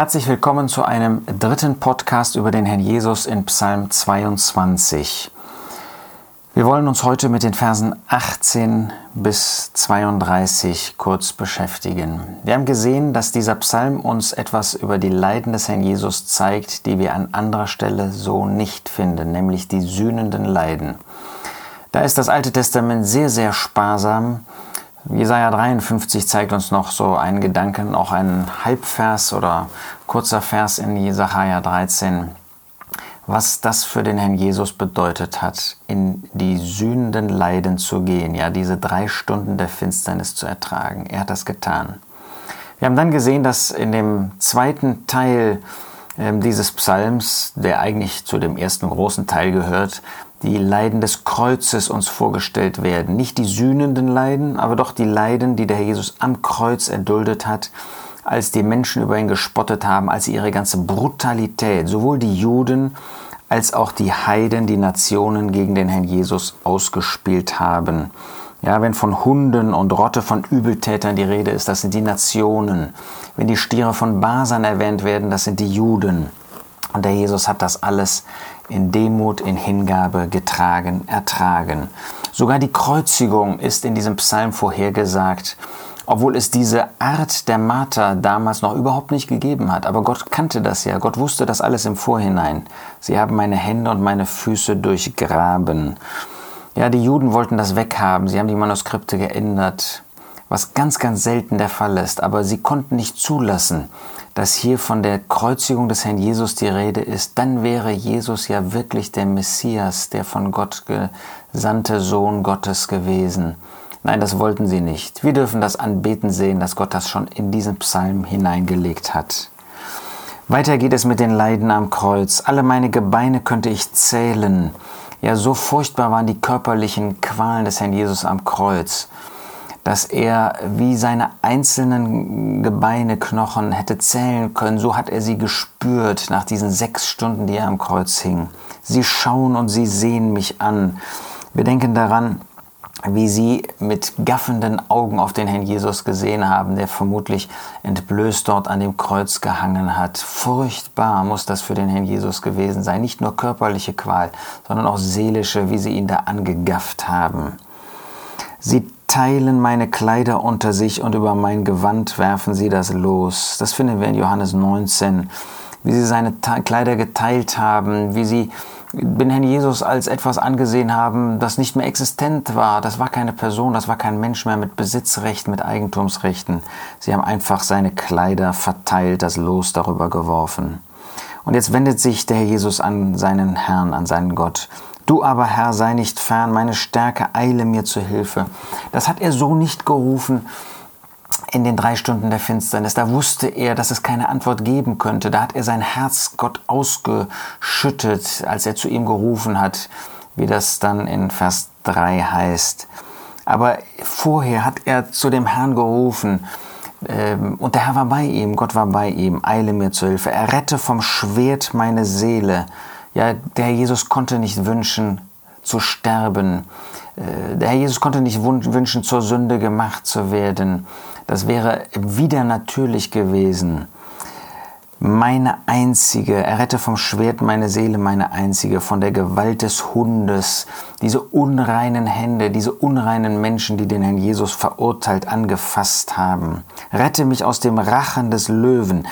Herzlich willkommen zu einem dritten Podcast über den Herrn Jesus in Psalm 22. Wir wollen uns heute mit den Versen 18 bis 32 kurz beschäftigen. Wir haben gesehen, dass dieser Psalm uns etwas über die Leiden des Herrn Jesus zeigt, die wir an anderer Stelle so nicht finden, nämlich die sühnenden Leiden. Da ist das Alte Testament sehr, sehr sparsam Jesaja 53 zeigt uns noch so einen Gedanken, auch einen Halbvers oder kurzer Vers in Jesaja 13, was das für den Herrn Jesus bedeutet hat, in die sühnenden Leiden zu gehen, ja, diese drei Stunden der Finsternis zu ertragen. Er hat das getan. Wir haben dann gesehen, dass in dem zweiten Teil äh, dieses Psalms, der eigentlich zu dem ersten großen Teil gehört, die Leiden des Kreuzes uns vorgestellt werden. Nicht die sühnenden Leiden, aber doch die Leiden, die der Herr Jesus am Kreuz erduldet hat, als die Menschen über ihn gespottet haben, als ihre ganze Brutalität, sowohl die Juden als auch die Heiden, die Nationen gegen den Herrn Jesus ausgespielt haben. Ja, wenn von Hunden und Rotte von Übeltätern die Rede ist, das sind die Nationen. Wenn die Stiere von Basan erwähnt werden, das sind die Juden. Und der Jesus hat das alles in Demut, in Hingabe getragen, ertragen. Sogar die Kreuzigung ist in diesem Psalm vorhergesagt, obwohl es diese Art der Marter damals noch überhaupt nicht gegeben hat. Aber Gott kannte das ja, Gott wusste das alles im Vorhinein. Sie haben meine Hände und meine Füße durchgraben. Ja, die Juden wollten das weghaben, sie haben die Manuskripte geändert, was ganz, ganz selten der Fall ist. Aber sie konnten nicht zulassen, dass hier von der Kreuzigung des Herrn Jesus die Rede ist, dann wäre Jesus ja wirklich der Messias, der von Gott gesandte Sohn Gottes gewesen. Nein, das wollten sie nicht. Wir dürfen das anbeten sehen, dass Gott das schon in diesen Psalm hineingelegt hat. Weiter geht es mit den Leiden am Kreuz. Alle meine Gebeine könnte ich zählen. Ja, so furchtbar waren die körperlichen Qualen des Herrn Jesus am Kreuz dass er wie seine einzelnen Gebeine, Knochen hätte zählen können. So hat er sie gespürt nach diesen sechs Stunden, die er am Kreuz hing. Sie schauen und sie sehen mich an. Wir denken daran, wie sie mit gaffenden Augen auf den Herrn Jesus gesehen haben, der vermutlich entblößt dort an dem Kreuz gehangen hat. Furchtbar muss das für den Herrn Jesus gewesen sein. Nicht nur körperliche Qual, sondern auch seelische, wie sie ihn da angegafft haben. Sie teilen meine Kleider unter sich und über mein Gewand werfen sie das los. Das finden wir in Johannes 19, wie sie seine Kleider geteilt haben, wie sie den Herrn Jesus als etwas angesehen haben, das nicht mehr existent war. Das war keine Person, das war kein Mensch mehr mit Besitzrechten, mit Eigentumsrechten. Sie haben einfach seine Kleider verteilt, das Los darüber geworfen. Und jetzt wendet sich der Herr Jesus an seinen Herrn, an seinen Gott Du aber, Herr, sei nicht fern, meine Stärke eile mir zu Hilfe. Das hat er so nicht gerufen in den drei Stunden der Finsternis. Da wusste er, dass es keine Antwort geben könnte. Da hat er sein Herz Gott ausgeschüttet, als er zu ihm gerufen hat, wie das dann in Vers 3 heißt. Aber vorher hat er zu dem Herrn gerufen, ähm, und der Herr war bei ihm, Gott war bei ihm, eile mir zu Hilfe. Er rette vom Schwert meine Seele. Ja, der Herr Jesus konnte nicht wünschen, zu sterben. Äh, der Herr Jesus konnte nicht wünschen, zur Sünde gemacht zu werden. Das wäre wieder natürlich gewesen meine einzige, errette vom Schwert meine Seele, meine einzige, von der Gewalt des Hundes, diese unreinen Hände, diese unreinen Menschen, die den Herrn Jesus verurteilt angefasst haben. Rette mich aus dem Rachen des Löwen.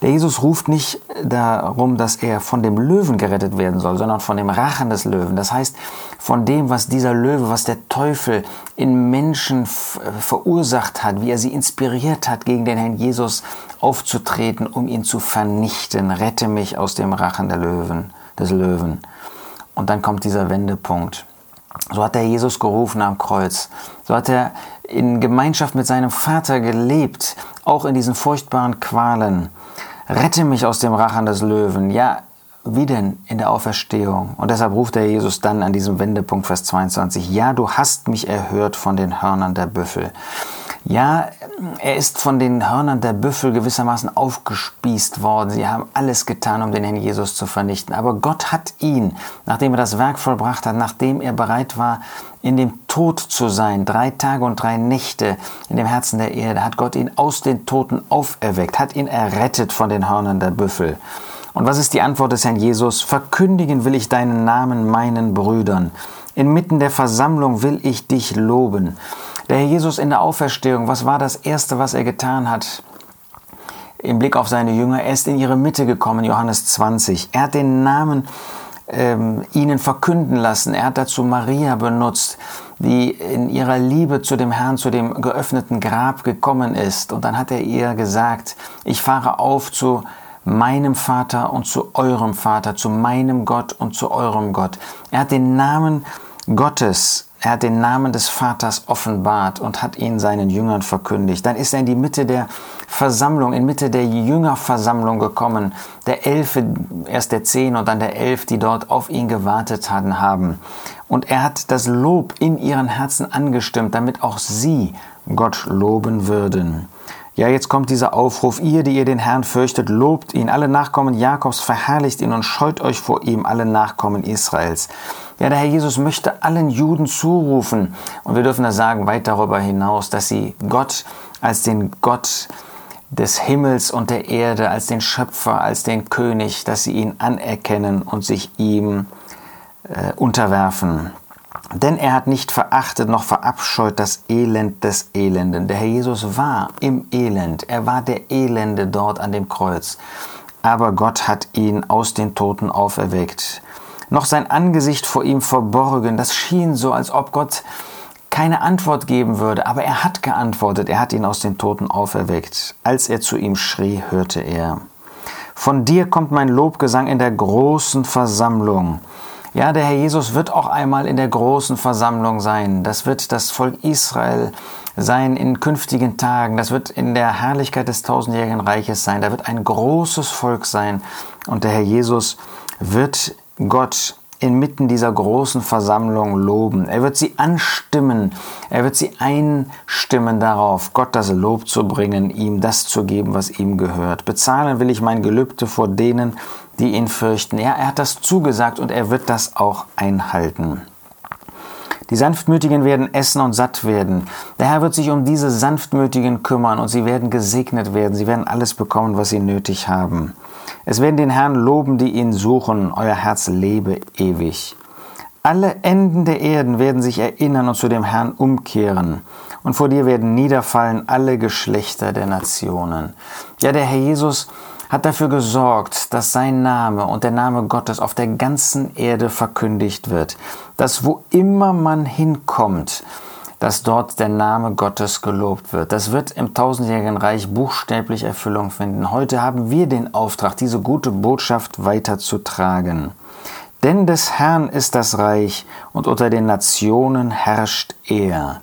Der Jesus ruft nicht darum, dass er von dem Löwen gerettet werden soll, sondern von dem Rachen des Löwen. Das heißt, von dem, was dieser Löwe, was der Teufel in Menschen verursacht hat, wie er sie inspiriert hat, gegen den Herrn Jesus aufzutreten, um ihn zu vernichten. Rette mich aus dem Rachen der Löwen, des Löwen. Und dann kommt dieser Wendepunkt. So hat er Jesus gerufen am Kreuz. So hat er in Gemeinschaft mit seinem Vater gelebt, auch in diesen furchtbaren Qualen. Rette mich aus dem Rachen des Löwen. Ja, wie denn in der Auferstehung? Und deshalb ruft der Jesus dann an diesem Wendepunkt, Vers 22, Ja, du hast mich erhört von den Hörnern der Büffel. Ja, er ist von den Hörnern der Büffel gewissermaßen aufgespießt worden. Sie haben alles getan, um den Herrn Jesus zu vernichten. Aber Gott hat ihn, nachdem er das Werk vollbracht hat, nachdem er bereit war, in dem Tod zu sein, drei Tage und drei Nächte in dem Herzen der Erde, hat Gott ihn aus den Toten auferweckt, hat ihn errettet von den Hörnern der Büffel. Und was ist die Antwort des Herrn Jesus? Verkündigen will ich deinen Namen meinen Brüdern. Inmitten der Versammlung will ich dich loben. Der Herr Jesus in der Auferstehung, was war das Erste, was er getan hat? Im Blick auf seine Jünger, er ist in ihre Mitte gekommen, Johannes 20. Er hat den Namen ähm, ihnen verkünden lassen. Er hat dazu Maria benutzt, die in ihrer Liebe zu dem Herrn, zu dem geöffneten Grab gekommen ist. Und dann hat er ihr gesagt, ich fahre auf zu meinem Vater und zu eurem Vater, zu meinem Gott und zu eurem Gott. Er hat den Namen Gottes er hat den Namen des Vaters offenbart und hat ihn seinen Jüngern verkündigt. Dann ist er in die Mitte der Versammlung, in Mitte der Jüngerversammlung gekommen. Der Elf, erst der Zehn und dann der Elf, die dort auf ihn gewartet hatten, haben. Und er hat das Lob in ihren Herzen angestimmt, damit auch sie Gott loben würden. Ja, jetzt kommt dieser Aufruf, ihr, die ihr den Herrn fürchtet, lobt ihn, alle Nachkommen Jakobs verherrlicht ihn und scheut euch vor ihm, alle Nachkommen Israels. Ja, der Herr Jesus möchte allen Juden zurufen, und wir dürfen da sagen, weit darüber hinaus, dass sie Gott als den Gott des Himmels und der Erde, als den Schöpfer, als den König, dass sie ihn anerkennen und sich ihm äh, unterwerfen. Denn er hat nicht verachtet noch verabscheut das Elend des Elenden. Der Herr Jesus war im Elend. Er war der Elende dort an dem Kreuz. Aber Gott hat ihn aus den Toten auferweckt. Noch sein Angesicht vor ihm verborgen. Das schien so, als ob Gott keine Antwort geben würde. Aber er hat geantwortet. Er hat ihn aus den Toten auferweckt. Als er zu ihm schrie, hörte er. Von dir kommt mein Lobgesang in der großen Versammlung. Ja, der Herr Jesus wird auch einmal in der großen Versammlung sein. Das wird das Volk Israel sein in künftigen Tagen. Das wird in der Herrlichkeit des tausendjährigen Reiches sein. Da wird ein großes Volk sein. Und der Herr Jesus wird Gott inmitten dieser großen Versammlung loben. Er wird sie anstimmen. Er wird sie einstimmen darauf, Gott das Lob zu bringen, ihm das zu geben, was ihm gehört. Bezahlen will ich mein Gelübde vor denen, die ihn fürchten. Ja, er hat das zugesagt und er wird das auch einhalten. Die Sanftmütigen werden essen und satt werden. Der Herr wird sich um diese Sanftmütigen kümmern und sie werden gesegnet werden. Sie werden alles bekommen, was sie nötig haben. Es werden den Herrn loben, die ihn suchen. Euer Herz lebe ewig. Alle Enden der Erden werden sich erinnern und zu dem Herrn umkehren. Und vor dir werden niederfallen alle Geschlechter der Nationen. Ja, der Herr Jesus hat dafür gesorgt, dass sein Name und der Name Gottes auf der ganzen Erde verkündigt wird, dass wo immer man hinkommt, dass dort der Name Gottes gelobt wird. Das wird im tausendjährigen Reich buchstäblich Erfüllung finden. Heute haben wir den Auftrag, diese gute Botschaft weiterzutragen. Denn des Herrn ist das Reich und unter den Nationen herrscht er.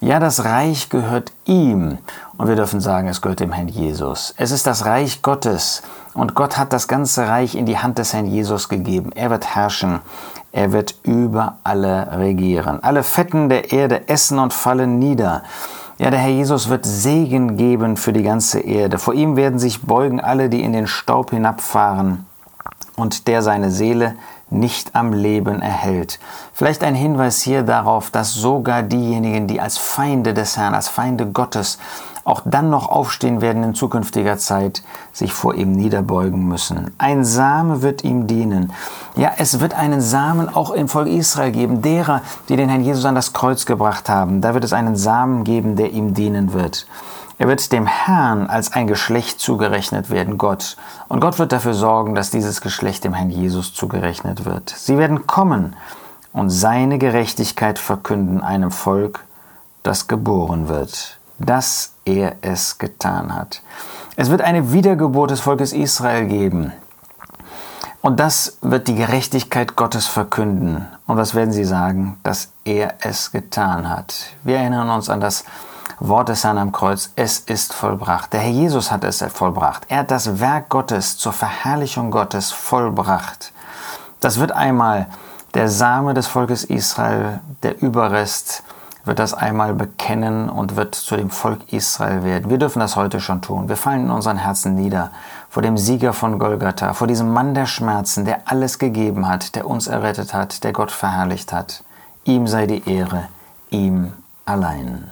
Ja, das Reich gehört ihm. Und wir dürfen sagen, es gehört dem Herrn Jesus. Es ist das Reich Gottes. Und Gott hat das ganze Reich in die Hand des Herrn Jesus gegeben. Er wird herrschen. Er wird über alle regieren. Alle Fetten der Erde essen und fallen nieder. Ja, der Herr Jesus wird Segen geben für die ganze Erde. Vor ihm werden sich beugen alle, die in den Staub hinabfahren und der seine Seele nicht am Leben erhält. Vielleicht ein Hinweis hier darauf, dass sogar diejenigen, die als Feinde des Herrn, als Feinde Gottes auch dann noch aufstehen werden in zukünftiger Zeit, sich vor ihm niederbeugen müssen. Ein Same wird ihm dienen. Ja, es wird einen Samen auch im Volk Israel geben, derer, die den Herrn Jesus an das Kreuz gebracht haben. Da wird es einen Samen geben, der ihm dienen wird. Er wird dem Herrn als ein Geschlecht zugerechnet werden, Gott. Und Gott wird dafür sorgen, dass dieses Geschlecht dem Herrn Jesus zugerechnet wird. Sie werden kommen und seine Gerechtigkeit verkünden einem Volk, das geboren wird, dass er es getan hat. Es wird eine Wiedergeburt des Volkes Israel geben. Und das wird die Gerechtigkeit Gottes verkünden. Und was werden sie sagen? Dass er es getan hat. Wir erinnern uns an das Wort des Herrn am Kreuz, es ist vollbracht. Der Herr Jesus hat es vollbracht. Er hat das Werk Gottes zur Verherrlichung Gottes vollbracht. Das wird einmal der Same des Volkes Israel, der Überrest, wird das einmal bekennen und wird zu dem Volk Israel werden. Wir dürfen das heute schon tun. Wir fallen in unseren Herzen nieder vor dem Sieger von Golgatha, vor diesem Mann der Schmerzen, der alles gegeben hat, der uns errettet hat, der Gott verherrlicht hat. Ihm sei die Ehre, ihm allein.